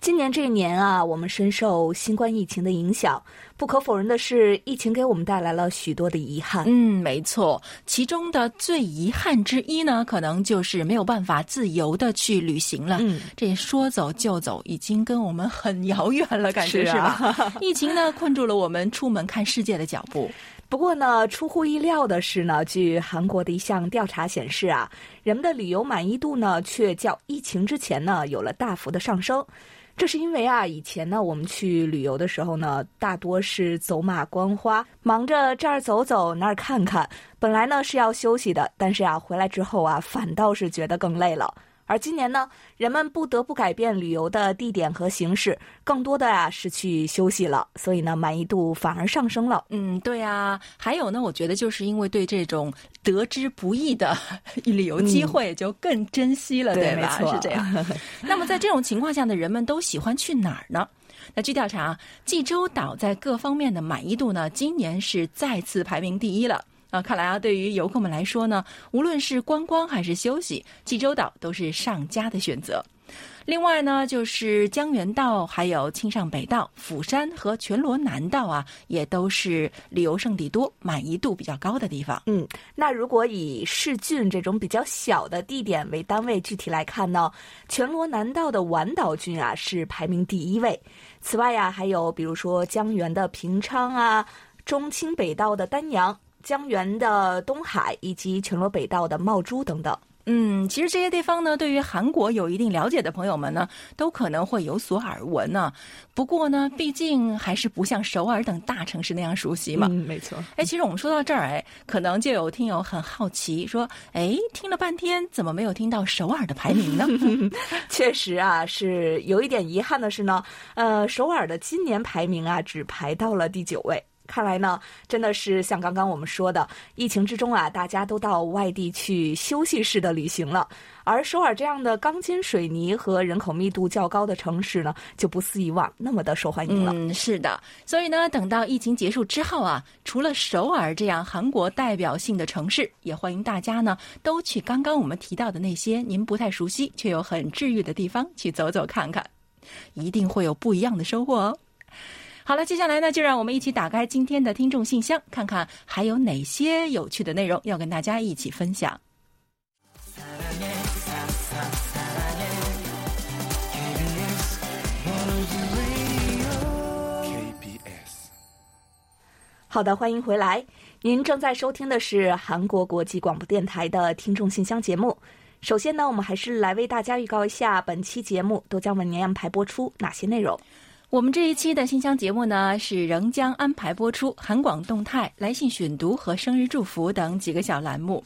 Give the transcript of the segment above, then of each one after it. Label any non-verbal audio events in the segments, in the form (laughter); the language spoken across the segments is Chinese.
今年这一年啊，我们深受新冠疫情的影响。不可否认的是，疫情给我们带来了许多的遗憾。嗯，没错，其中的最遗憾之一呢，可能就是没有办法自由的去旅行了。嗯，这说走就走，已经跟我们很遥远了，感觉是吧？(laughs) 疫情呢，困住了我们出门看世界的脚步。不过呢，出乎意料的是呢，据韩国的一项调查显示啊，人们的旅游满意度呢，却较疫情之前呢有了大幅的上升。这是因为啊，以前呢，我们去旅游的时候呢，大多是走马观花，忙着这儿走走那儿看看。本来呢是要休息的，但是啊，回来之后啊，反倒是觉得更累了。而今年呢，人们不得不改变旅游的地点和形式，更多的呀、是去休息了，所以呢，满意度反而上升了。嗯，对啊，还有呢，我觉得就是因为对这种得之不易的 (laughs) 旅游机会就更珍惜了，嗯对吧？没错是这样。(laughs) 那么在这种情况下呢，人们都喜欢去哪儿呢？那据调查，济州岛在各方面的满意度呢，今年是再次排名第一了。啊，看来啊，对于游客们来说呢，无论是观光还是休息，济州岛都是上佳的选择。另外呢，就是江原道、还有庆尚北道、釜山和全罗南道啊，也都是旅游胜地多、满意度比较高的地方。嗯，那如果以市郡这种比较小的地点为单位，具体来看呢，全罗南道的丸岛郡啊是排名第一位。此外呀、还有比如说江原的平昌啊，中清北道的丹阳、江源的东海以及全罗北道的茂珠等等。嗯，其实这些地方呢，对于韩国有一定了解的朋友们呢，都可能会有所耳闻呢。不过呢，毕竟还是不像首尔等大城市那样熟悉嘛。嗯，没错。哎，其实我们说到这儿，哎，可能就有听友很好奇，说，哎，听了半天，怎么没有听到首尔的排名呢？(laughs) 确实啊，是有一点遗憾的是呢，呃，首尔的今年排名啊只排到了第九位。看来呢，真的是像刚刚我们说的，疫情之中啊，大家都到外地去休息式的旅行了，而首尔这样的钢筋水泥和人口密度较高的城市呢，就不似以往那么的受欢迎了。嗯，是的。所以呢，等到疫情结束之后啊，除了首尔这样韩国代表性的城市，也欢迎大家呢都去刚刚我们提到的那些您不太熟悉却又很治愈的地方去走走看看，一定会有不一样的收获哦。好了，接下来呢，就让我们一起打开今天的听众信箱，看看还有哪些有趣的内容要跟大家一起分享。好的，欢迎回来。您正在收听的是韩国国际广播电台的听众信箱节目。首先呢，我们还是来为大家预告一下本期节目都将为您安排播出哪些内容。我们这一期的信箱节目呢，是仍将安排播出韩广动态、来信选读和生日祝福等几个小栏目。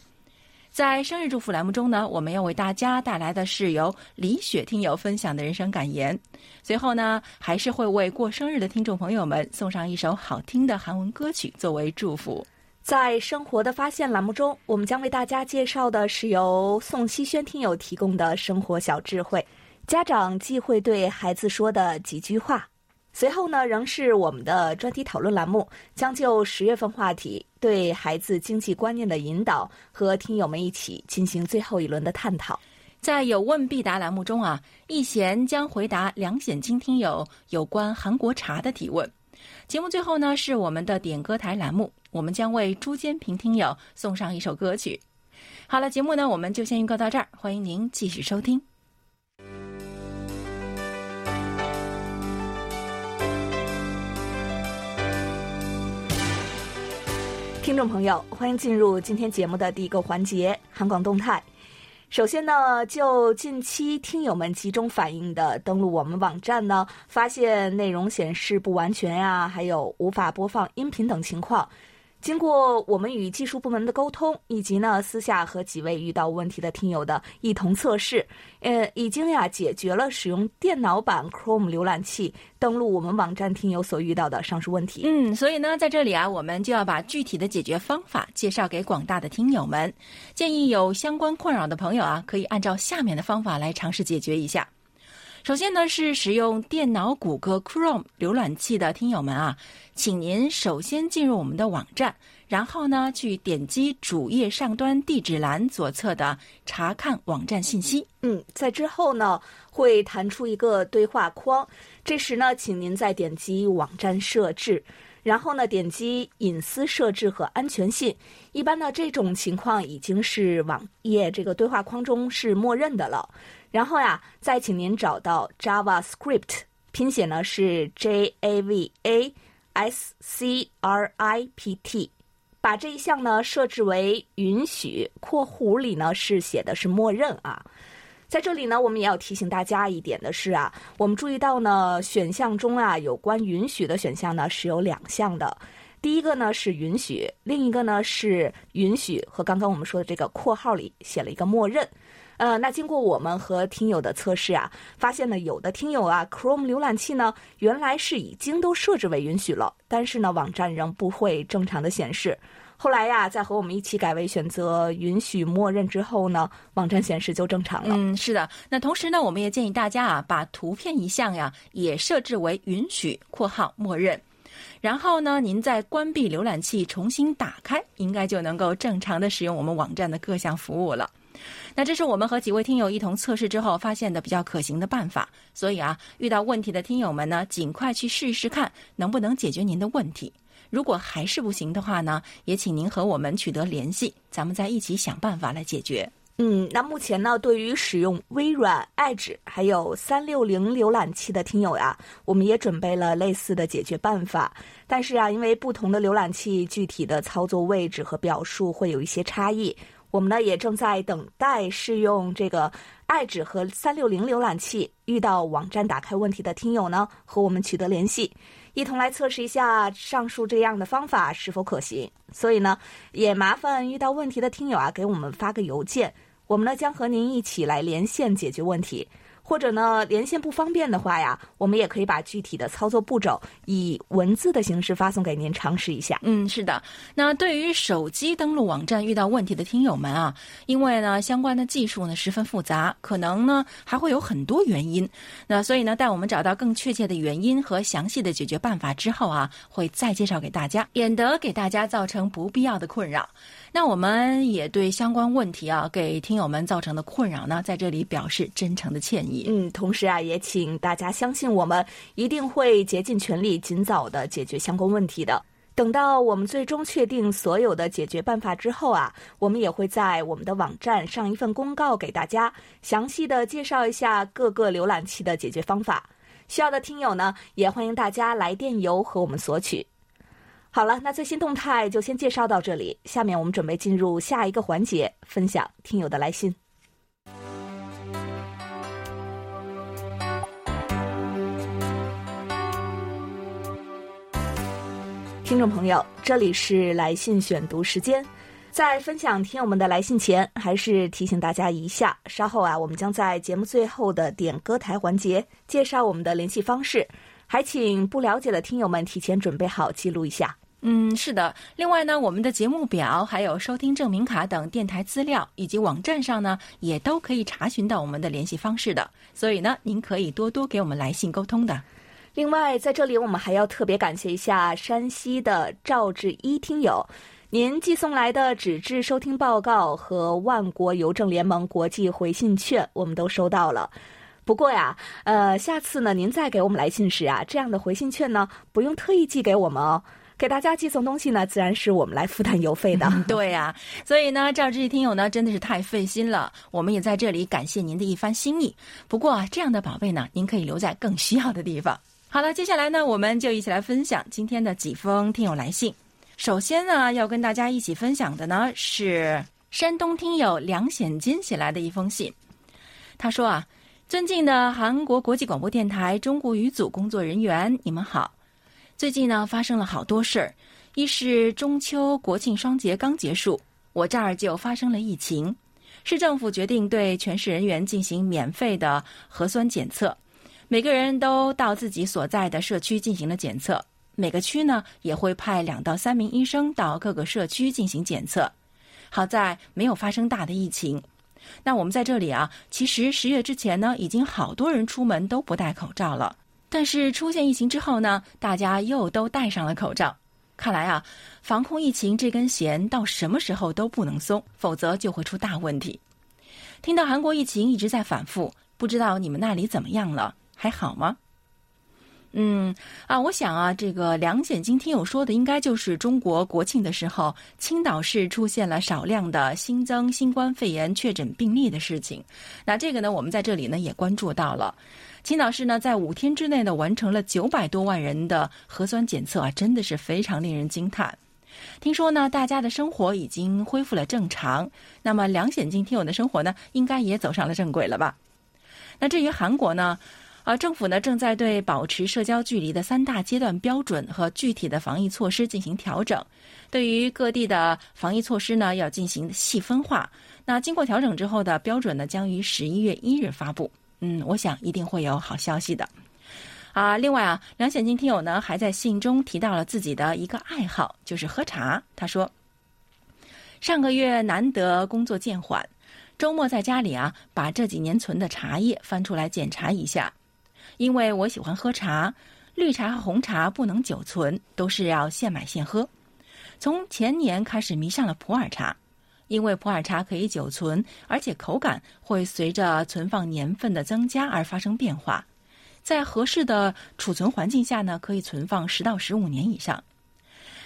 在生日祝福栏目中呢，我们要为大家带来的是由李雪听友分享的人生感言。随后呢，还是会为过生日的听众朋友们送上一首好听的韩文歌曲作为祝福。在生活的发现栏目中，我们将为大家介绍的是由宋希轩听友提供的生活小智慧，家长忌讳对孩子说的几句话。随后呢，仍是我们的专题讨论栏目，将就十月份话题对孩子经济观念的引导，和听友们一起进行最后一轮的探讨。在有问必答栏目中啊，易贤将回答梁显金听友有关韩国茶的提问。节目最后呢，是我们的点歌台栏目，我们将为朱坚平听友送上一首歌曲。好了，节目呢我们就先预告到这儿，欢迎您继续收听。听众朋友，欢迎进入今天节目的第一个环节——韩广动态。首先呢，就近期听友们集中反映的登录我们网站呢，发现内容显示不完全呀、还有无法播放音频等情况。经过我们与技术部门的沟通，以及呢私下和几位遇到问题的听友的一同测试，呃，已经呀解决了使用电脑版 Chrome 浏览器登录我们网站听友所遇到的上述问题。嗯，所以呢，在这里啊，我们就要把具体的解决方法介绍给广大的听友们。建议有相关困扰的朋友啊，可以按照下面的方法来尝试解决一下。首先呢，是使用电脑谷歌 Chrome 浏览器的听友们啊，请您首先进入我们的网站，然后呢，去点击主页上端地址栏左侧的查看网站信息。嗯，在之后呢，会弹出一个对话框，这时呢，请您再点击网站设置，然后呢，点击隐私设置和安全性。一般呢，这种情况已经是网页这个对话框中是默认的了。然后呀，再请您找到 JavaScript，拼写呢是 J A V A S C R I P T，把这一项呢设置为允许（括弧里呢是写的是默认啊）。在这里呢，我们也要提醒大家一点的是啊，我们注意到呢，选项中啊有关允许的选项呢是有两项的，第一个呢是允许，另一个呢是允许和刚刚我们说的这个括号里写了一个默认。呃，那经过我们和听友的测试啊，发现呢，有的听友啊，Chrome 浏览器呢，原来是已经都设置为允许了，但是呢，网站仍不会正常的显示。后来呀，在和我们一起改为选择允许默认之后呢，网站显示就正常了。嗯，是的。那同时呢，我们也建议大家啊，把图片一项呀也设置为允许（括号默认），然后呢，您再关闭浏览器重新打开，应该就能够正常的使用我们网站的各项服务了。那这是我们和几位听友一同测试之后发现的比较可行的办法，所以啊，遇到问题的听友们呢，尽快去试一试看能不能解决您的问题。如果还是不行的话呢，也请您和我们取得联系，咱们再一起想办法来解决。嗯，那目前呢，对于使用微软、Edge 还有三六零浏览器的听友呀，我们也准备了类似的解决办法。但是啊，因为不同的浏览器具体的操作位置和表述会有一些差异。我们呢也正在等待试用这个爱指和三六零浏览器，遇到网站打开问题的听友呢，和我们取得联系，一同来测试一下上述这样的方法是否可行。所以呢，也麻烦遇到问题的听友啊，给我们发个邮件，我们呢将和您一起来连线解决问题。或者呢，连线不方便的话呀，我们也可以把具体的操作步骤以文字的形式发送给您尝试一下。嗯，是的。那对于手机登录网站遇到问题的听友们啊，因为呢相关的技术呢十分复杂，可能呢还会有很多原因。那所以呢，待我们找到更确切的原因和详细的解决办法之后啊，会再介绍给大家，免得给大家造成不必要的困扰。那我们也对相关问题啊，给听友们造成的困扰呢，在这里表示真诚的歉意。嗯，同时啊，也请大家相信我们一定会竭尽全力，尽早的解决相关问题的。等到我们最终确定所有的解决办法之后啊，我们也会在我们的网站上一份公告给大家，详细的介绍一下各个浏览器的解决方法。需要的听友呢，也欢迎大家来电邮和我们索取。好了，那最新动态就先介绍到这里。下面我们准备进入下一个环节，分享听友的来信。听众朋友，这里是来信选读时间。在分享听友们的来信前，还是提醒大家一下，稍后啊，我们将在节目最后的点歌台环节介绍我们的联系方式，还请不了解的听友们提前准备好记录一下。嗯，是的。另外呢，我们的节目表、还有收听证明卡等电台资料，以及网站上呢，也都可以查询到我们的联系方式的。所以呢，您可以多多给我们来信沟通的。另外，在这里我们还要特别感谢一下山西的赵志一听友，您寄送来的纸质收听报告和万国邮政联盟国际回信券，我们都收到了。不过呀，呃，下次呢，您再给我们来信时啊，这样的回信券呢，不用特意寄给我们哦。给大家寄送东西呢，自然是我们来负担邮费的。(laughs) 对呀，所以呢，赵志毅听友呢，真的是太费心了。我们也在这里感谢您的一番心意。不过啊，这样的宝贝呢，您可以留在更需要的地方。好了，接下来呢，我们就一起来分享今天的几封听友来信。首先呢，要跟大家一起分享的呢，是山东听友梁显金写来的一封信。他说啊，尊敬的韩国国际广播电台中国语组工作人员，你们好。最近呢，发生了好多事儿，一是中秋国庆双节刚结束，我这儿就发生了疫情，市政府决定对全市人员进行免费的核酸检测，每个人都到自己所在的社区进行了检测。每个区呢也会派两到三名医生到各个社区进行检测。好在没有发生大的疫情。那我们在这里啊，其实十月之前呢，已经好多人出门都不戴口罩了。但是出现疫情之后呢，大家又都戴上了口罩。看来啊，防控疫情这根弦到什么时候都不能松，否则就会出大问题。听到韩国疫情一直在反复，不知道你们那里怎么样了？还好吗？嗯啊，我想啊，这个梁显金听友说的应该就是中国国庆的时候，青岛市出现了少量的新增新冠肺炎确诊病例的事情。那这个呢，我们在这里呢也关注到了。青岛市呢，在五天之内呢，完成了九百多万人的核酸检测啊，真的是非常令人惊叹。听说呢，大家的生活已经恢复了正常，那么梁显金听友的生活呢，应该也走上了正轨了吧？那至于韩国呢，啊，政府呢正在对保持社交距离的三大阶段标准和具体的防疫措施进行调整，对于各地的防疫措施呢，要进行细分化。那经过调整之后的标准呢，将于十一月一日发布。嗯，我想一定会有好消息的，啊，另外啊，梁显金听友呢还在信中提到了自己的一个爱好，就是喝茶。他说，上个月难得工作渐缓，周末在家里啊，把这几年存的茶叶翻出来检查一下，因为我喜欢喝茶，绿茶和红茶不能久存，都是要现买现喝。从前年开始迷上了普洱茶。因为普洱茶可以久存，而且口感会随着存放年份的增加而发生变化，在合适的储存环境下呢，可以存放十到十五年以上。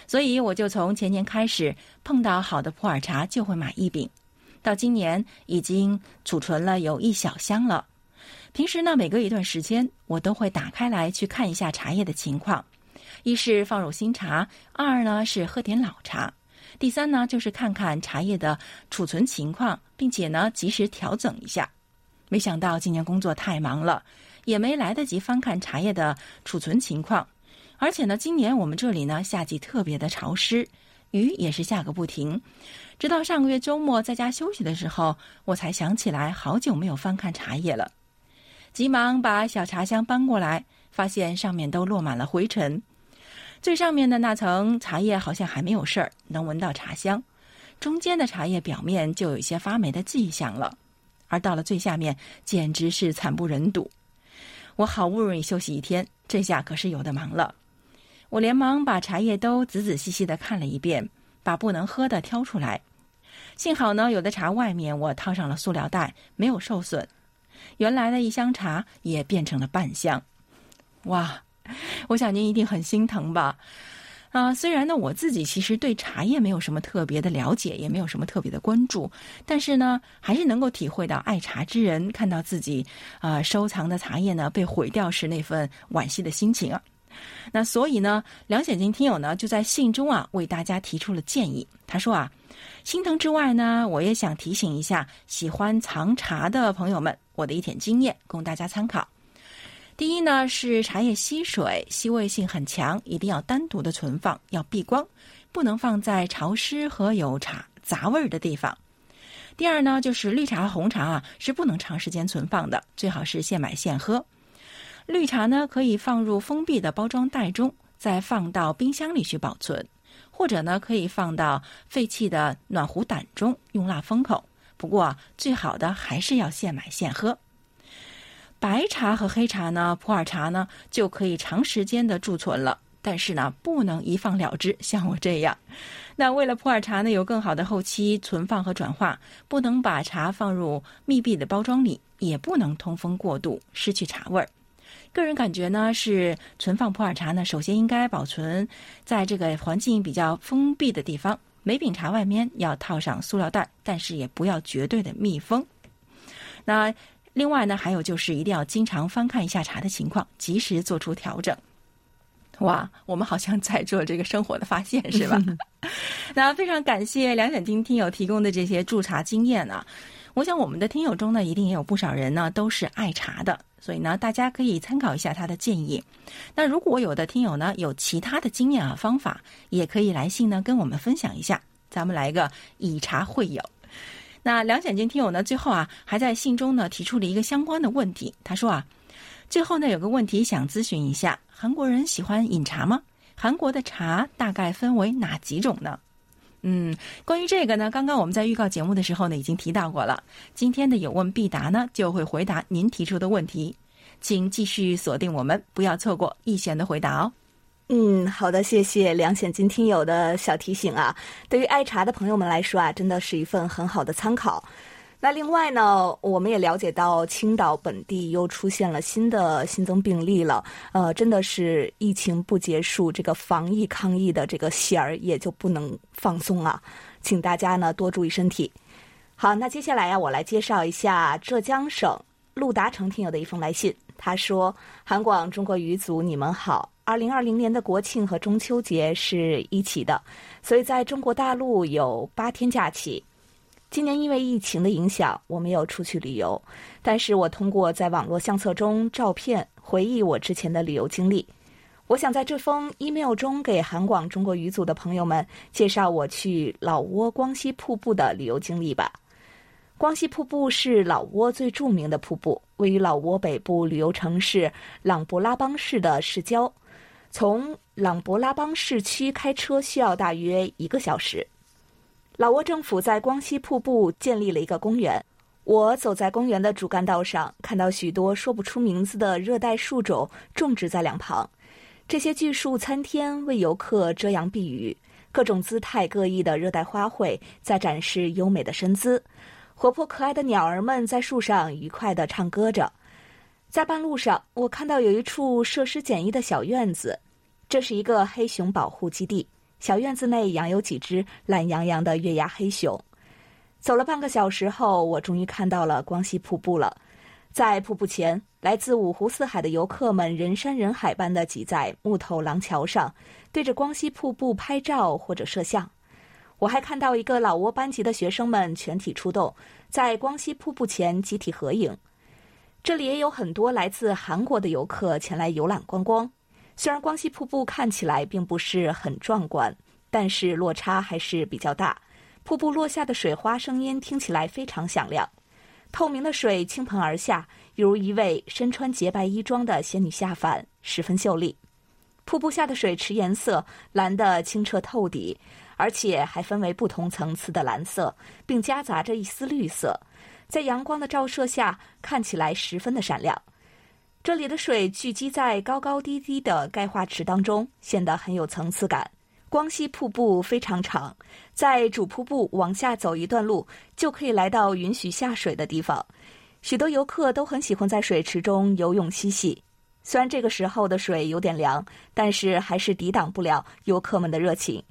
所以我就从前年开始碰到好的普洱茶就会买一饼，到今年已经储存了有一小箱了。平时呢，每隔一段时间我都会打开来去看一下茶叶的情况，一是放入新茶，二呢是喝点老茶。第三呢，就是看看茶叶的储存情况，并且呢及时调整一下。没想到今年工作太忙了，也没来得及翻看茶叶的储存情况。而且呢，今年我们这里呢夏季特别的潮湿，雨也是下个不停。直到上个月周末在家休息的时候，我才想起来好久没有翻看茶叶了，急忙把小茶箱搬过来，发现上面都落满了灰尘。最上面的那层茶叶好像还没有事儿，能闻到茶香；中间的茶叶表面就有一些发霉的迹象了，而到了最下面，简直是惨不忍睹。我好不容易休息一天，这下可是有的忙了。我连忙把茶叶都仔仔细细的看了一遍，把不能喝的挑出来。幸好呢，有的茶外面我套上了塑料袋，没有受损。原来的一箱茶也变成了半箱。哇！我想您一定很心疼吧？啊，虽然呢，我自己其实对茶叶没有什么特别的了解，也没有什么特别的关注，但是呢，还是能够体会到爱茶之人看到自己啊收藏的茶叶呢被毁掉时那份惋惜的心情啊。那所以呢，梁显金听友呢就在信中啊为大家提出了建议。他说啊，心疼之外呢，我也想提醒一下喜欢藏茶的朋友们，我的一点经验供大家参考。第一呢是茶叶吸水，吸味性很强，一定要单独的存放，要避光，不能放在潮湿和有茶杂味儿的地方。第二呢就是绿茶红茶啊是不能长时间存放的，最好是现买现喝。绿茶呢可以放入封闭的包装袋中，再放到冰箱里去保存，或者呢可以放到废弃的暖壶胆中用蜡封口。不过最好的还是要现买现喝。白茶和黑茶呢，普洱茶呢就可以长时间的贮存了，但是呢不能一放了之，像我这样。那为了普洱茶呢有更好的后期存放和转化，不能把茶放入密闭的包装里，也不能通风过度，失去茶味儿。个人感觉呢是存放普洱茶呢，首先应该保存在这个环境比较封闭的地方，每饼茶外面要套上塑料袋，但是也不要绝对的密封。那。另外呢，还有就是一定要经常翻看一下茶的情况，及时做出调整。哇，我们好像在做这个生活的发现，是吧？(laughs) 那非常感谢梁显丁听友提供的这些驻茶经验啊！我想我们的听友中呢，一定也有不少人呢都是爱茶的。所以呢，大家可以参考一下他的建议。那如果有的听友呢有其他的经验啊方法，也可以来信呢跟我们分享一下，咱们来个以茶会友。那梁显金听友呢最后啊还在信中呢提出了一个相关的问题，他说啊，最后呢有个问题想咨询一下，韩国人喜欢饮茶吗？韩国的茶大概分为哪几种呢？嗯，关于这个呢，刚刚我们在预告节目的时候呢，已经提到过了。今天的有问必答呢，就会回答您提出的问题，请继续锁定我们，不要错过易贤的回答哦。嗯，好的，谢谢梁显金听友的小提醒啊。对于爱茶的朋友们来说啊，真的是一份很好的参考。那另外呢，我们也了解到青岛本地又出现了新的新增病例了。呃，真的是疫情不结束，这个防疫抗疫的这个弦儿也就不能放松啊！请大家呢多注意身体。好，那接下来呀，我来介绍一下浙江省陆达成听友的一封来信。他说：“韩广中国语组，你们好。二零二零年的国庆和中秋节是一起的，所以在中国大陆有八天假期。”今年因为疫情的影响，我没有出去旅游，但是我通过在网络相册中照片回忆我之前的旅游经历。我想在这封 email 中给韩广中国语组的朋友们介绍我去老挝光溪瀑布的旅游经历吧。光溪瀑布是老挝最著名的瀑布，位于老挝北部旅游城市琅勃拉邦市的市郊，从琅勃拉邦市区开车需要大约一个小时。老挝政府在光溪瀑布建立了一个公园。我走在公园的主干道上，看到许多说不出名字的热带树种种植在两旁。这些巨树参天，为游客遮阳避雨。各种姿态各异的热带花卉在展示优美的身姿。活泼可爱的鸟儿们在树上愉快地唱歌着。在半路上，我看到有一处设施简易的小院子，这是一个黑熊保护基地。小院子内养有几只懒洋洋的月牙黑熊。走了半个小时后，我终于看到了光熙瀑布了。在瀑布前，来自五湖四海的游客们人山人海般的挤在木头廊桥上，对着光熙瀑布拍照或者摄像。我还看到一个老挝班级的学生们全体出动，在光熙瀑布前集体合影。这里也有很多来自韩国的游客前来游览观光。虽然光溪瀑布看起来并不是很壮观，但是落差还是比较大。瀑布落下的水花声音听起来非常响亮，透明的水倾盆而下，犹如一位身穿洁白衣装的仙女下凡，十分秀丽。瀑布下的水池颜色蓝得清澈透底，而且还分为不同层次的蓝色，并夹杂着一丝绿色，在阳光的照射下看起来十分的闪亮。这里的水聚集在高高低低的钙化池当中，显得很有层次感。光溪瀑布非常长，在主瀑布往下走一段路，就可以来到允许下水的地方。许多游客都很喜欢在水池中游泳嬉戏。虽然这个时候的水有点凉，但是还是抵挡不了游客们的热情。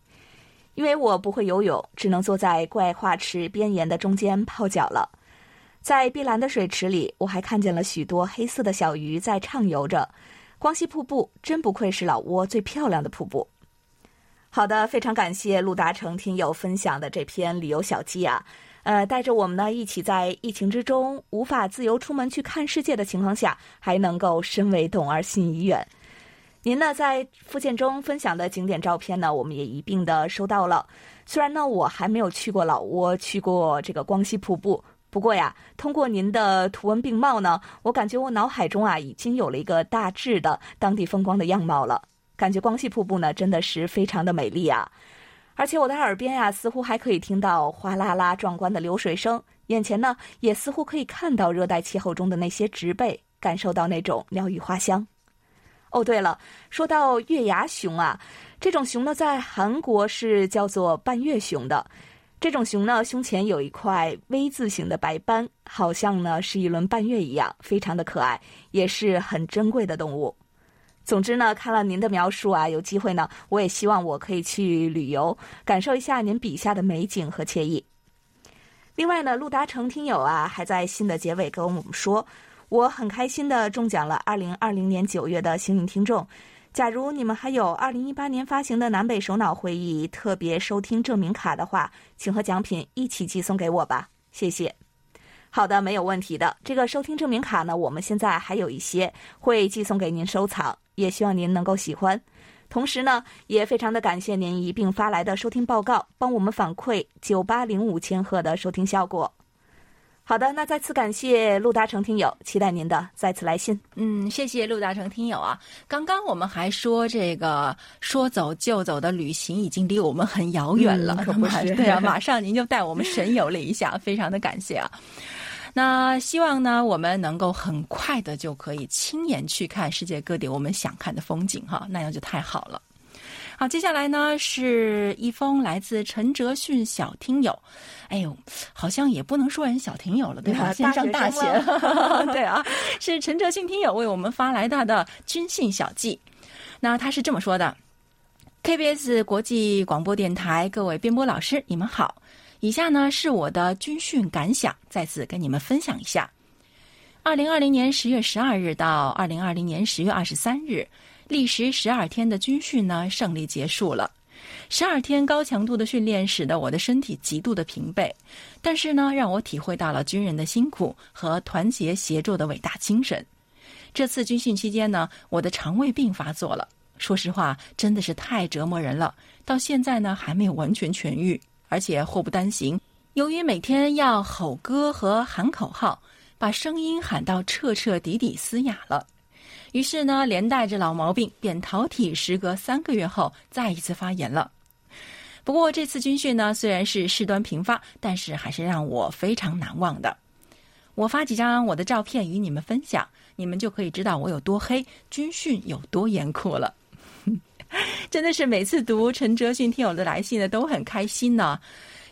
因为我不会游泳，只能坐在钙化池边沿的中间泡脚了。在碧蓝的水池里，我还看见了许多黑色的小鱼在畅游着。光溪瀑布真不愧是老挝最漂亮的瀑布。好的，非常感谢陆达成听友分享的这篇旅游小记啊，呃，带着我们呢一起在疫情之中无法自由出门去看世界的情况下，还能够身为动而心已远。您呢在附件中分享的景点照片呢，我们也一并的收到了。虽然呢我还没有去过老挝，去过这个光溪瀑布。不过呀，通过您的图文并茂呢，我感觉我脑海中啊已经有了一个大致的当地风光的样貌了。感觉光溪瀑布呢真的是非常的美丽啊，而且我的耳边呀似乎还可以听到哗啦啦壮观的流水声，眼前呢也似乎可以看到热带气候中的那些植被，感受到那种鸟语花香。哦，对了，说到月牙熊啊，这种熊呢在韩国是叫做半月熊的。这种熊呢，胸前有一块 V 字形的白斑，好像呢是一轮半月一样，非常的可爱，也是很珍贵的动物。总之呢，看了您的描述啊，有机会呢，我也希望我可以去旅游，感受一下您笔下的美景和惬意。另外呢，陆达成听友啊，还在信的结尾跟我们说，我很开心的中奖了二零二零年九月的幸运听众。假如你们还有二零一八年发行的南北首脑会议特别收听证明卡的话，请和奖品一起寄送给我吧，谢谢。好的，没有问题的。这个收听证明卡呢，我们现在还有一些会寄送给您收藏，也希望您能够喜欢。同时呢，也非常的感谢您一并发来的收听报告，帮我们反馈九八零五千赫的收听效果。好的，那再次感谢陆大成听友，期待您的再次来信。嗯，谢谢陆大成听友啊。刚刚我们还说这个说走就走的旅行已经离我们很遥远了，嗯可不是对啊，(laughs) 马上您就带我们神游了一下，非常的感谢啊。那希望呢，我们能够很快的就可以亲眼去看世界各地我们想看的风景哈，那样就太好了。好，接下来呢是一封来自陈哲迅小听友，哎呦，好像也不能说人小听友了，对吧？啊现在上大大学 (laughs) 对啊，是陈哲迅听友为我们发来他的军训小记。那他是这么说的：KBS 国际广播电台各位编播老师，你们好。以下呢是我的军训感想，再次跟你们分享一下。二零二零年十月十二日到二零二零年十月二十三日，历时十二天的军训呢胜利结束了。十二天高强度的训练使得我的身体极度的疲惫，但是呢，让我体会到了军人的辛苦和团结协作的伟大精神。这次军训期间呢，我的肠胃病发作了，说实话，真的是太折磨人了。到现在呢，还没有完全痊愈，而且祸不单行。由于每天要吼歌和喊口号，把声音喊到彻彻底底嘶哑了。于是呢，连带着老毛病扁桃体，时隔三个月后再一次发炎了。不过这次军训呢，虽然是事端频发，但是还是让我非常难忘的。我发几张我的照片与你们分享，你们就可以知道我有多黑，军训有多严酷了。(laughs) 真的是每次读陈哲迅听友的来信呢，都很开心呢。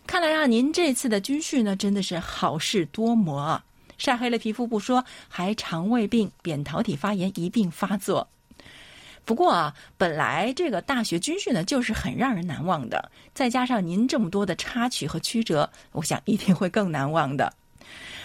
看来啊，您这次的军训呢，真的是好事多磨啊！晒黑了皮肤不说，还肠胃病、扁桃体发炎一并发作。不过啊，本来这个大学军训呢，就是很让人难忘的，再加上您这么多的插曲和曲折，我想一定会更难忘的。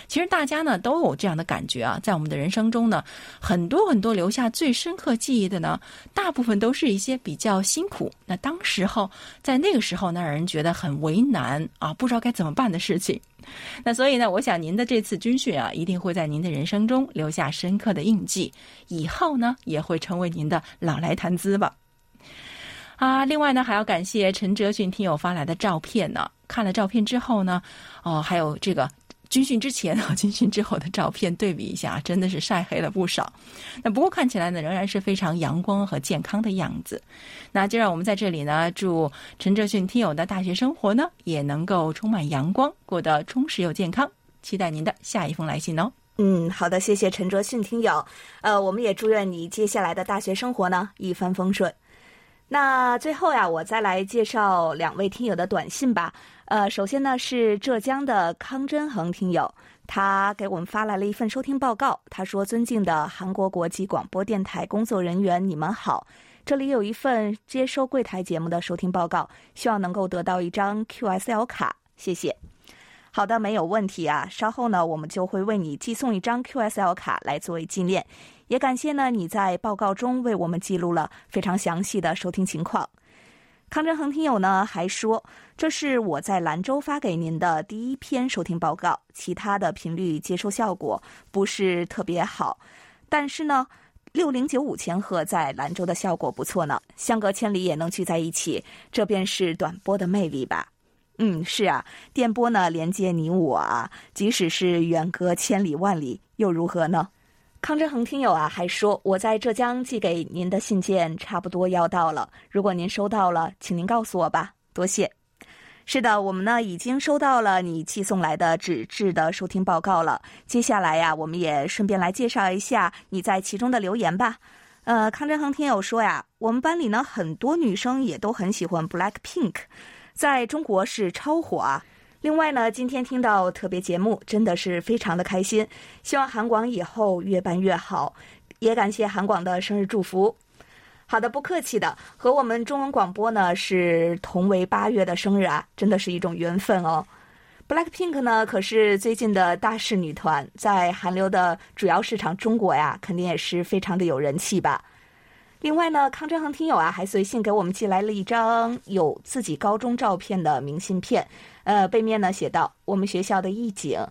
其实大家呢都有这样的感觉啊，在我们的人生中呢，很多很多留下最深刻记忆的呢，大部分都是一些比较辛苦，那当时候在那个时候呢，让人觉得很为难啊，不知道该怎么办的事情。那所以呢，我想您的这次军训啊，一定会在您的人生中留下深刻的印记，以后呢也会成为您的老来谈资吧。啊，另外呢，还要感谢陈哲迅听友发来的照片呢。看了照片之后呢，哦，还有这个军训之前和军训之后的照片对比一下，(laughs) 真的是晒黑了不少。那不过看起来呢，仍然是非常阳光和健康的样子。那就让我们在这里呢，祝陈哲迅听友的大学生活呢，也能够充满阳光，过得充实又健康。期待您的下一封来信哦。嗯，好的，谢谢陈哲迅听友。呃，我们也祝愿你接下来的大学生活呢一帆风顺。那最后呀，我再来介绍两位听友的短信吧。呃，首先呢是浙江的康真恒听友，他给我们发来了一份收听报告。他说：“尊敬的韩国国际广播电台工作人员，你们好，这里有一份接收柜台节目的收听报告，希望能够得到一张 QSL 卡，谢谢。”好的，没有问题啊。稍后呢，我们就会为你寄送一张 QSL 卡来作为纪念。也感谢呢你在报告中为我们记录了非常详细的收听情况。康振恒听友呢还说，这是我在兰州发给您的第一篇收听报告，其他的频率接收效果不是特别好，但是呢。六零九五千赫在兰州的效果不错呢，相隔千里也能聚在一起，这便是短波的魅力吧。嗯，是啊，电波呢连接你我啊，即使是远隔千里万里，又如何呢？康振恒听友啊，还说我在浙江寄给您的信件差不多要到了，如果您收到了，请您告诉我吧，多谢。是的，我们呢已经收到了你寄送来的纸质的收听报告了。接下来呀，我们也顺便来介绍一下你在其中的留言吧。呃，康振恒听友说呀，我们班里呢很多女生也都很喜欢 Black Pink，在中国是超火啊。另外呢，今天听到特别节目，真的是非常的开心。希望韩广以后越办越好，也感谢韩广的生日祝福。好的，不客气的，和我们中文广播呢是同为八月的生日啊，真的是一种缘分哦。Blackpink 呢可是最近的大势女团，在韩流的主要市场中国呀，肯定也是非常的有人气吧。另外呢，康振恒听友啊还随信给我们寄来了一张有自己高中照片的明信片，呃，背面呢写道：“我们学校的一景。”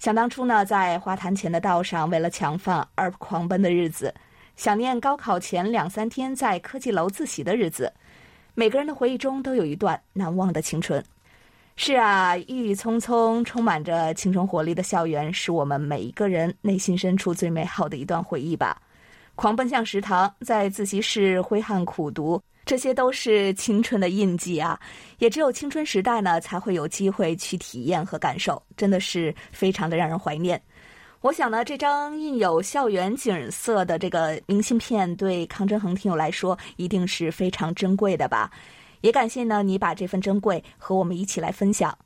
想当初呢，在花坛前的道上，为了抢饭而狂奔的日子；想念高考前两三天在科技楼自习的日子。每个人的回忆中都有一段难忘的青春。是啊，郁郁葱葱、充满着青春活力的校园，是我们每一个人内心深处最美好的一段回忆吧。狂奔向食堂，在自习室挥汗苦读。这些都是青春的印记啊！也只有青春时代呢，才会有机会去体验和感受，真的是非常的让人怀念。我想呢，这张印有校园景色的这个明信片，对康振恒听友来说，一定是非常珍贵的吧？也感谢呢，你把这份珍贵和我们一起来分享。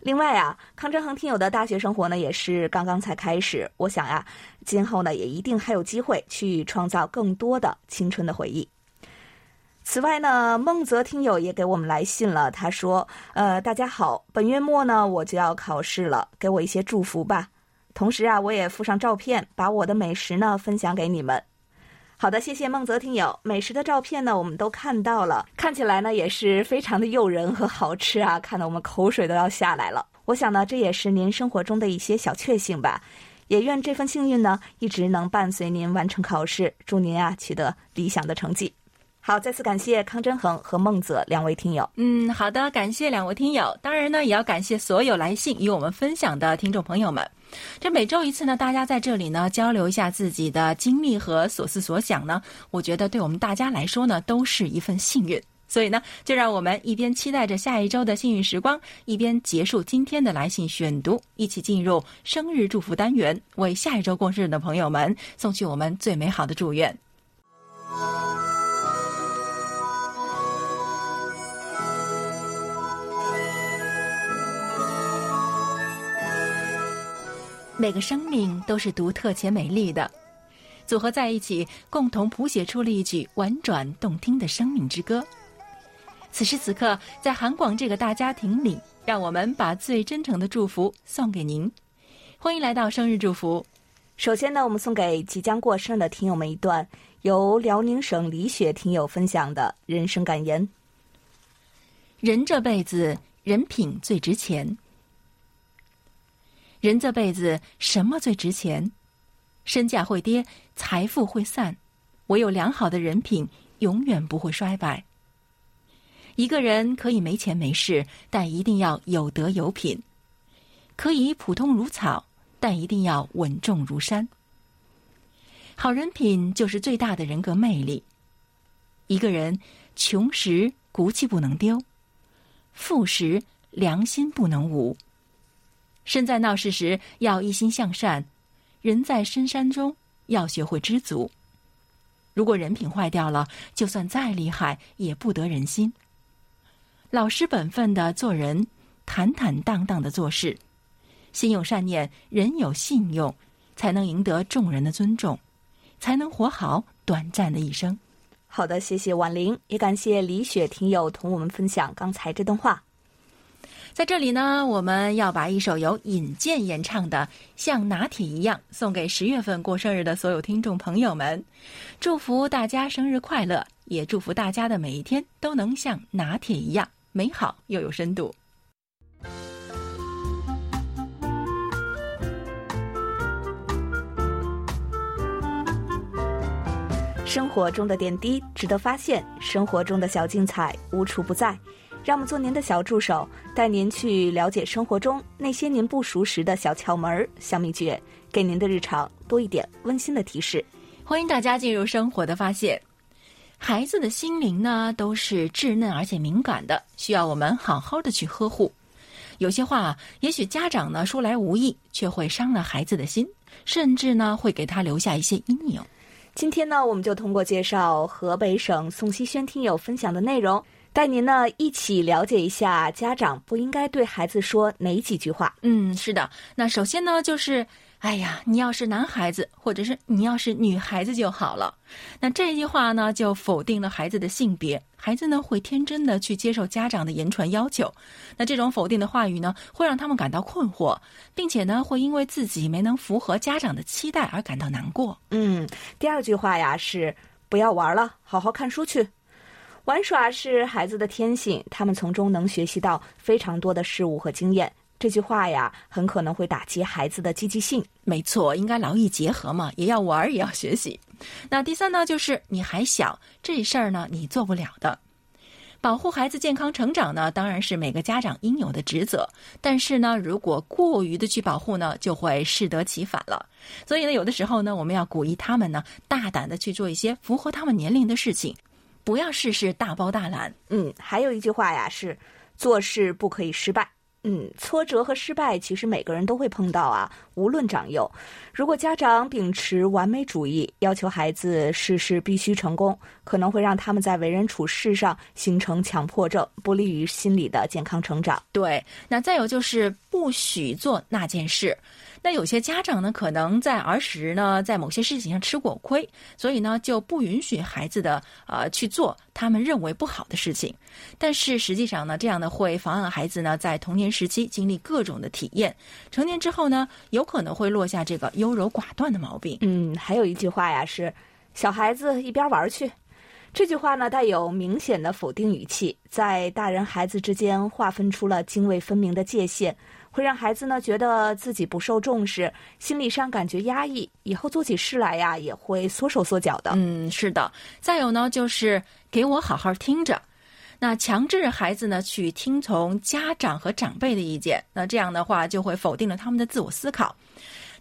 另外啊，康振恒听友的大学生活呢，也是刚刚才开始。我想呀，今后呢，也一定还有机会去创造更多的青春的回忆。此外呢，孟泽听友也给我们来信了。他说：“呃，大家好，本月末呢我就要考试了，给我一些祝福吧。同时啊，我也附上照片，把我的美食呢分享给你们。”好的，谢谢孟泽听友。美食的照片呢，我们都看到了，看起来呢也是非常的诱人和好吃啊，看得我们口水都要下来了。我想呢，这也是您生活中的一些小确幸吧。也愿这份幸运呢一直能伴随您完成考试，祝您啊取得理想的成绩。好，再次感谢康真恒和孟泽两位听友。嗯，好的，感谢两位听友。当然呢，也要感谢所有来信与我们分享的听众朋友们。这每周一次呢，大家在这里呢交流一下自己的经历和所思所想呢，我觉得对我们大家来说呢，都是一份幸运。所以呢，就让我们一边期待着下一周的幸运时光，一边结束今天的来信选读，一起进入生日祝福单元，为下一周过生日的朋友们送去我们最美好的祝愿。每个生命都是独特且美丽的，组合在一起，共同谱写出了一曲婉转动听的生命之歌。此时此刻，在韩广这个大家庭里，让我们把最真诚的祝福送给您。欢迎来到生日祝福。首先呢，我们送给即将过生日的听友们一段由辽宁省李雪听友分享的人生感言：人这辈子，人品最值钱。人这辈子什么最值钱？身价会跌，财富会散，唯有良好的人品永远不会衰败。一个人可以没钱没势，但一定要有德有品；可以普通如草，但一定要稳重如山。好人品就是最大的人格魅力。一个人穷时骨气不能丢，富时良心不能无。身在闹市时要一心向善，人在深山中要学会知足。如果人品坏掉了，就算再厉害也不得人心。老实本分的做人，坦坦荡荡的做事，心有善念，人有信用，才能赢得众人的尊重，才能活好短暂的一生。好的，谢谢婉玲，也感谢李雪听友同我们分享刚才这段话。在这里呢，我们要把一首由尹健演唱的《像拿铁一样》送给十月份过生日的所有听众朋友们，祝福大家生日快乐，也祝福大家的每一天都能像拿铁一样美好又有深度。生活中的点滴值得发现，生活中的小精彩无处不在。让我们做您的小助手，带您去了解生活中那些您不熟识的小窍门、小秘诀，给您的日常多一点温馨的提示。欢迎大家进入生活的发现。孩子的心灵呢，都是稚嫩而且敏感的，需要我们好好的去呵护。有些话，也许家长呢说来无意，却会伤了孩子的心，甚至呢会给他留下一些阴影。今天呢，我们就通过介绍河北省宋希轩听友分享的内容。带您呢一起了解一下家长不应该对孩子说哪几句话。嗯，是的。那首先呢，就是哎呀，你要是男孩子，或者是你要是女孩子就好了。那这句话呢，就否定了孩子的性别，孩子呢会天真的去接受家长的言传要求。那这种否定的话语呢，会让他们感到困惑，并且呢，会因为自己没能符合家长的期待而感到难过。嗯，第二句话呀是不要玩了，好好看书去。玩耍是孩子的天性，他们从中能学习到非常多的事物和经验。这句话呀，很可能会打击孩子的积极性。没错，应该劳逸结合嘛，也要玩，也要学习。那第三呢，就是你还小，这事儿呢，你做不了的。保护孩子健康成长呢，当然是每个家长应有的职责。但是呢，如果过于的去保护呢，就会适得其反了。所以呢，有的时候呢，我们要鼓励他们呢，大胆的去做一些符合他们年龄的事情，不要事事大包大揽。嗯，还有一句话呀，是做事不可以失败。嗯，挫折和失败其实每个人都会碰到啊，无论长幼。如果家长秉持完美主义，要求孩子事事必须成功，可能会让他们在为人处事上形成强迫症，不利于心理的健康成长。对，那再有就是不许做那件事。那有些家长呢，可能在儿时呢，在某些事情上吃过亏，所以呢，就不允许孩子的呃去做他们认为不好的事情。但是实际上呢，这样呢会妨碍孩子呢在童年时期经历各种的体验，成年之后呢，有可能会落下这个优柔寡断的毛病。嗯，还有一句话呀是“小孩子一边玩去”，这句话呢带有明显的否定语气，在大人孩子之间划分出了泾渭分明的界限。会让孩子呢觉得自己不受重视，心理上感觉压抑，以后做起事来呀也会缩手缩脚的。嗯，是的。再有呢，就是给我好好听着，那强制孩子呢去听从家长和长辈的意见，那这样的话就会否定了他们的自我思考。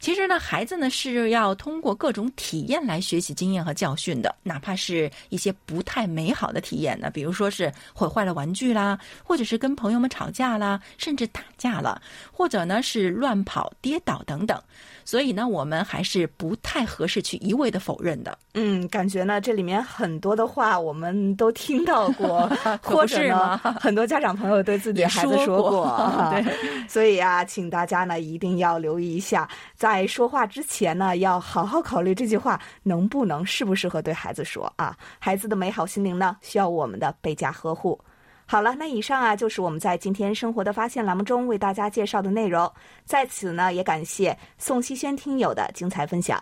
其实呢，孩子呢是要通过各种体验来学习经验和教训的，哪怕是一些不太美好的体验呢，比如说是毁坏了玩具啦，或者是跟朋友们吵架啦，甚至打架了，或者呢是乱跑、跌倒等等。所以呢，我们还是不太合适去一味的否认的。嗯，感觉呢，这里面很多的话我们都听到过，(laughs) 或者呢，很多家长朋友对自己的孩子说过。(laughs) 对，所以啊，请大家呢一定要留意一下，在说话之前呢，要好好考虑这句话能不能适不适合对孩子说啊。孩子的美好心灵呢，需要我们的倍加呵护。好了，那以上啊就是我们在今天生活的发现栏目中为大家介绍的内容。在此呢，也感谢宋希轩听友的精彩分享。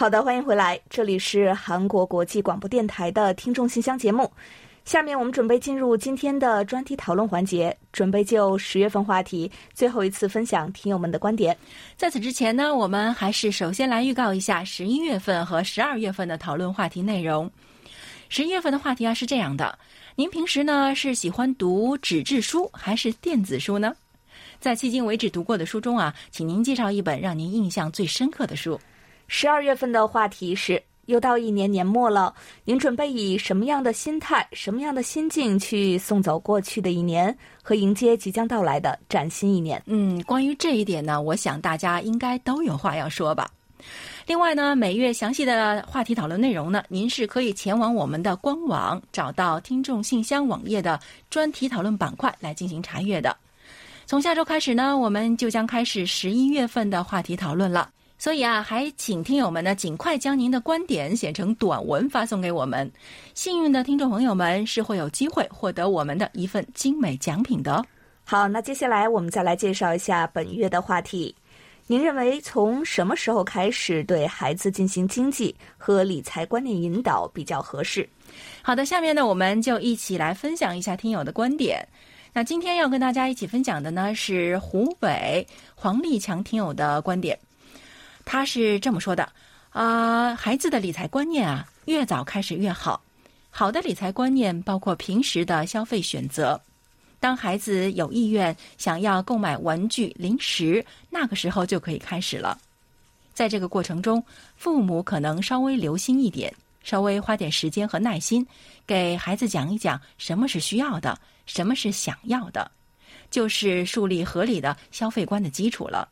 好的，欢迎回来，这里是韩国国际广播电台的听众信箱节目。下面我们准备进入今天的专题讨论环节，准备就十月份话题最后一次分享听友们的观点。在此之前呢，我们还是首先来预告一下十一月份和十二月份的讨论话题内容。十一月份的话题啊是这样的：您平时呢是喜欢读纸质书还是电子书呢？在迄今为止读过的书中啊，请您介绍一本让您印象最深刻的书。十二月份的话题是，又到一年年末了，您准备以什么样的心态、什么样的心境去送走过去的一年，和迎接即将到来的崭新一年？嗯，关于这一点呢，我想大家应该都有话要说吧。另外呢，每月详细的话题讨论内容呢，您是可以前往我们的官网，找到听众信箱网页的专题讨论板块来进行查阅的。从下周开始呢，我们就将开始十一月份的话题讨论了。所以啊，还请听友们呢尽快将您的观点写成短文发送给我们。幸运的听众朋友们是会有机会获得我们的一份精美奖品的。好，那接下来我们再来介绍一下本月的话题。您认为从什么时候开始对孩子进行经济和理财观念引导比较合适？好的，下面呢我们就一起来分享一下听友的观点。那今天要跟大家一起分享的呢是湖北黄立强听友的观点。他是这么说的：啊，孩子的理财观念啊，越早开始越好。好的理财观念包括平时的消费选择。当孩子有意愿想要购买玩具、零食，那个时候就可以开始了。在这个过程中，父母可能稍微留心一点，稍微花点时间和耐心，给孩子讲一讲什么是需要的，什么是想要的，就是树立合理的消费观的基础了。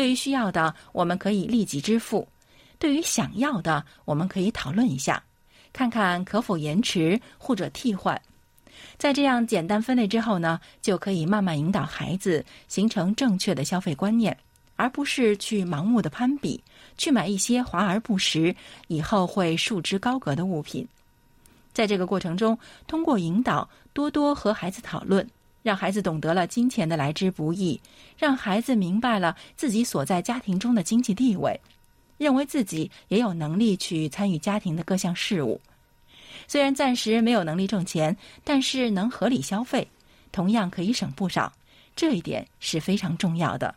对于需要的，我们可以立即支付；对于想要的，我们可以讨论一下，看看可否延迟或者替换。在这样简单分类之后呢，就可以慢慢引导孩子形成正确的消费观念，而不是去盲目的攀比，去买一些华而不实、以后会束之高阁的物品。在这个过程中，通过引导，多多和孩子讨论，让孩子懂得了金钱的来之不易，让孩子明白了自己所在家庭中的经济地位，认为自己也有能力去参与家庭的各项事务。虽然暂时没有能力挣钱，但是能合理消费，同样可以省不少。这一点是非常重要的。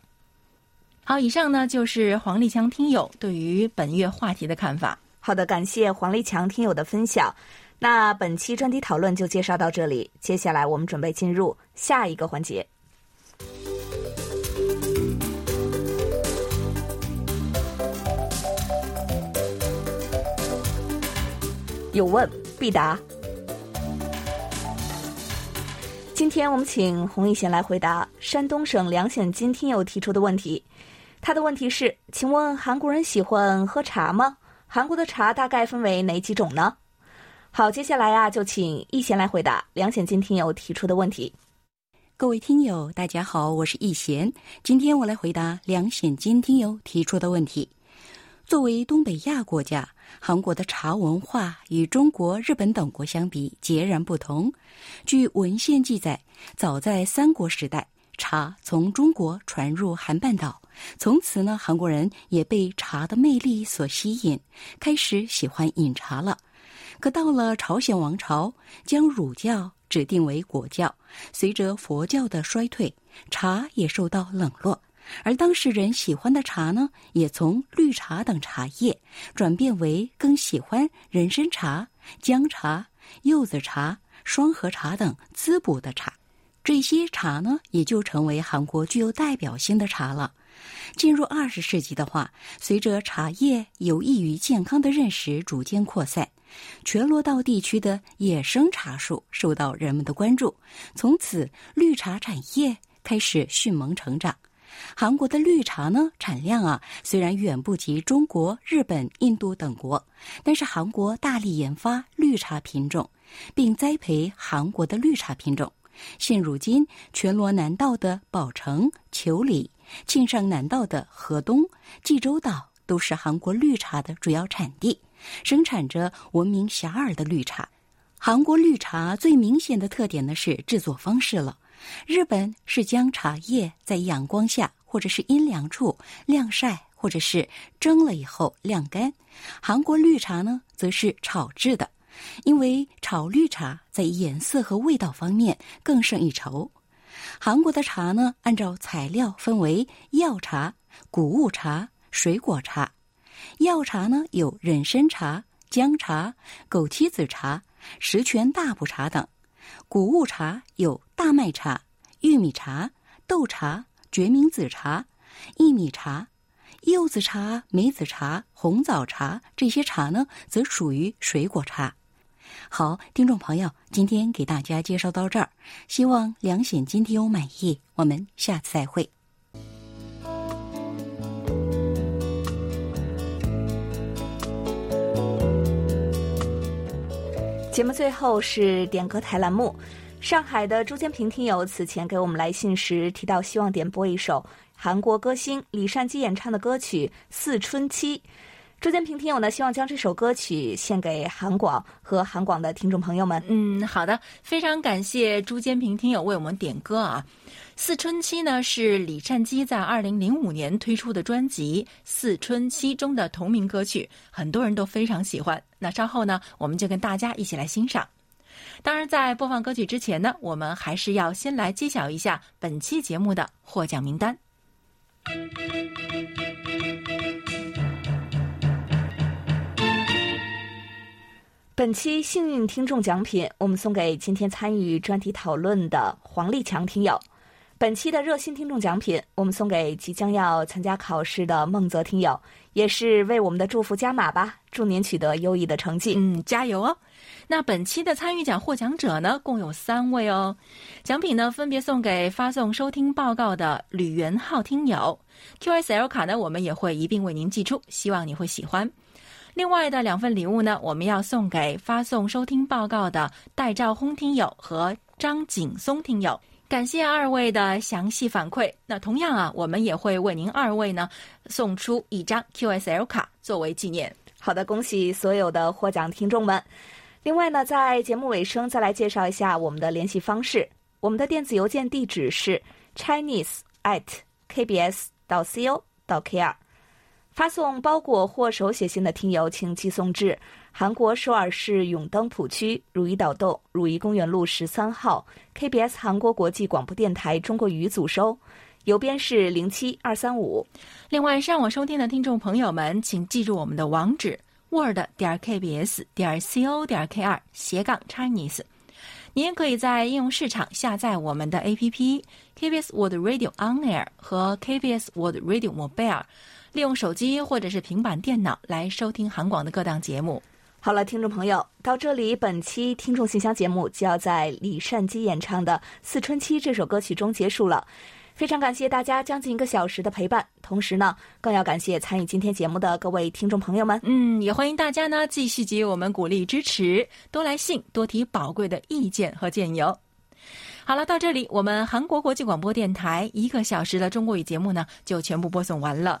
好，以上呢就是黄立强听友对于本月话题的看法。好的，感谢黄立强听友的分享。那本期专题讨论就介绍到这里，接下来我们准备进入下一个环节。有问必答。今天我们请洪一贤来回答山东省梁显金听友提出的问题。他的问题是：请问韩国人喜欢喝茶吗？韩国的茶大概分为哪几种呢？好，接下来啊，就请易贤来回答梁显金听友提出的问题。各位听友，大家好，我是易贤，今天我来回答梁显金听友提出的问题。作为东北亚国家，韩国的茶文化与中国、日本等国相比截然不同。据文献记载，早在三国时代，茶从中国传入韩半岛，从此呢，韩国人也被茶的魅力所吸引，开始喜欢饮茶了。可到了朝鲜王朝，将儒教指定为国教，随着佛教的衰退，茶也受到冷落。而当事人喜欢的茶呢，也从绿茶等茶叶转变为更喜欢人参茶、姜茶、柚子茶、双合茶等滋补的茶。这些茶呢，也就成为韩国具有代表性的茶了。进入二十世纪的话，随着茶叶有益于健康的认识逐渐扩散，全罗道地区的野生茶树受到人们的关注，从此绿茶产业开始迅猛成长。韩国的绿茶呢，产量啊虽然远不及中国、日本、印度等国，但是韩国大力研发绿茶品种，并栽培韩国的绿茶品种。现如今，全罗南道的宝城、求里、庆尚南道的河东、济州岛都是韩国绿茶的主要产地，生产着闻名遐迩的绿茶。韩国绿茶最明显的特点呢是制作方式了。日本是将茶叶在阳光下或者是阴凉处晾晒，或者是蒸了以后晾干。韩国绿茶呢，则是炒制的，因为炒绿茶在颜色和味道方面更胜一筹。韩国的茶呢，按照材料分为药茶、谷物茶、水果茶。药茶呢，有人参茶、姜茶、枸杞子茶、十全大补茶等。谷物茶有大麦茶、玉米茶、豆茶、决明子茶、薏米茶、柚子茶、梅子茶、红枣茶，这些茶呢，则属于水果茶。好，听众朋友，今天给大家介绍到这儿，希望梁显今天有满意。我们下次再会。节目最后是点歌台栏目。上海的朱建平听友此前给我们来信时提到，希望点播一首韩国歌星李善基演唱的歌曲《四春期》。朱坚平听友呢，希望将这首歌曲献给韩广和韩广的听众朋友们。嗯，好的，非常感谢朱坚平听友为我们点歌啊。《四春期》呢是李善基在二零零五年推出的专辑《四春期》中的同名歌曲，很多人都非常喜欢。那稍后呢，我们就跟大家一起来欣赏。当然，在播放歌曲之前呢，我们还是要先来揭晓一下本期节目的获奖名单。本期幸运听众奖品，我们送给今天参与专题讨论的黄立强听友。本期的热心听众奖品，我们送给即将要参加考试的孟泽听友，也是为我们的祝福加码吧！祝您取得优异的成绩，嗯，加油哦！那本期的参与奖获奖者呢，共有三位哦。奖品呢，分别送给发送收听报告的吕元浩听友，QSL 卡呢，我们也会一并为您寄出，希望你会喜欢。另外的两份礼物呢，我们要送给发送收听报告的戴兆轰听友和张景松听友。感谢二位的详细反馈。那同样啊，我们也会为您二位呢送出一张 QSL 卡作为纪念。好的，恭喜所有的获奖听众们。另外呢，在节目尾声再来介绍一下我们的联系方式。我们的电子邮件地址是 chinese at kbs 到 co 到 kr。发送包裹或手写信的听友，请寄送至韩国首尔市永登浦区汝矣岛洞汝矣公园路十三号 KBS 韩国国际广播电台中国语组收，邮编是零七二三五。另外，上网收听的听众朋友们，请记住我们的网址：word 点 kbs 点 co 点 kr 斜杠 Chinese。您也可以在应用市场下载我们的 APP KBS World Radio On Air 和 KBS World Radio Mobile，利用手机或者是平板电脑来收听韩广的各档节目。好了，听众朋友，到这里，本期听众信箱节目就要在李善基演唱的《四春期》这首歌曲中结束了。非常感谢大家将近一个小时的陪伴，同时呢，更要感谢参与今天节目的各位听众朋友们。嗯，也欢迎大家呢继续给予我们鼓励支持，多来信，多提宝贵的意见和建议哦。好了，到这里，我们韩国国际广播电台一个小时的中国语节目呢就全部播送完了。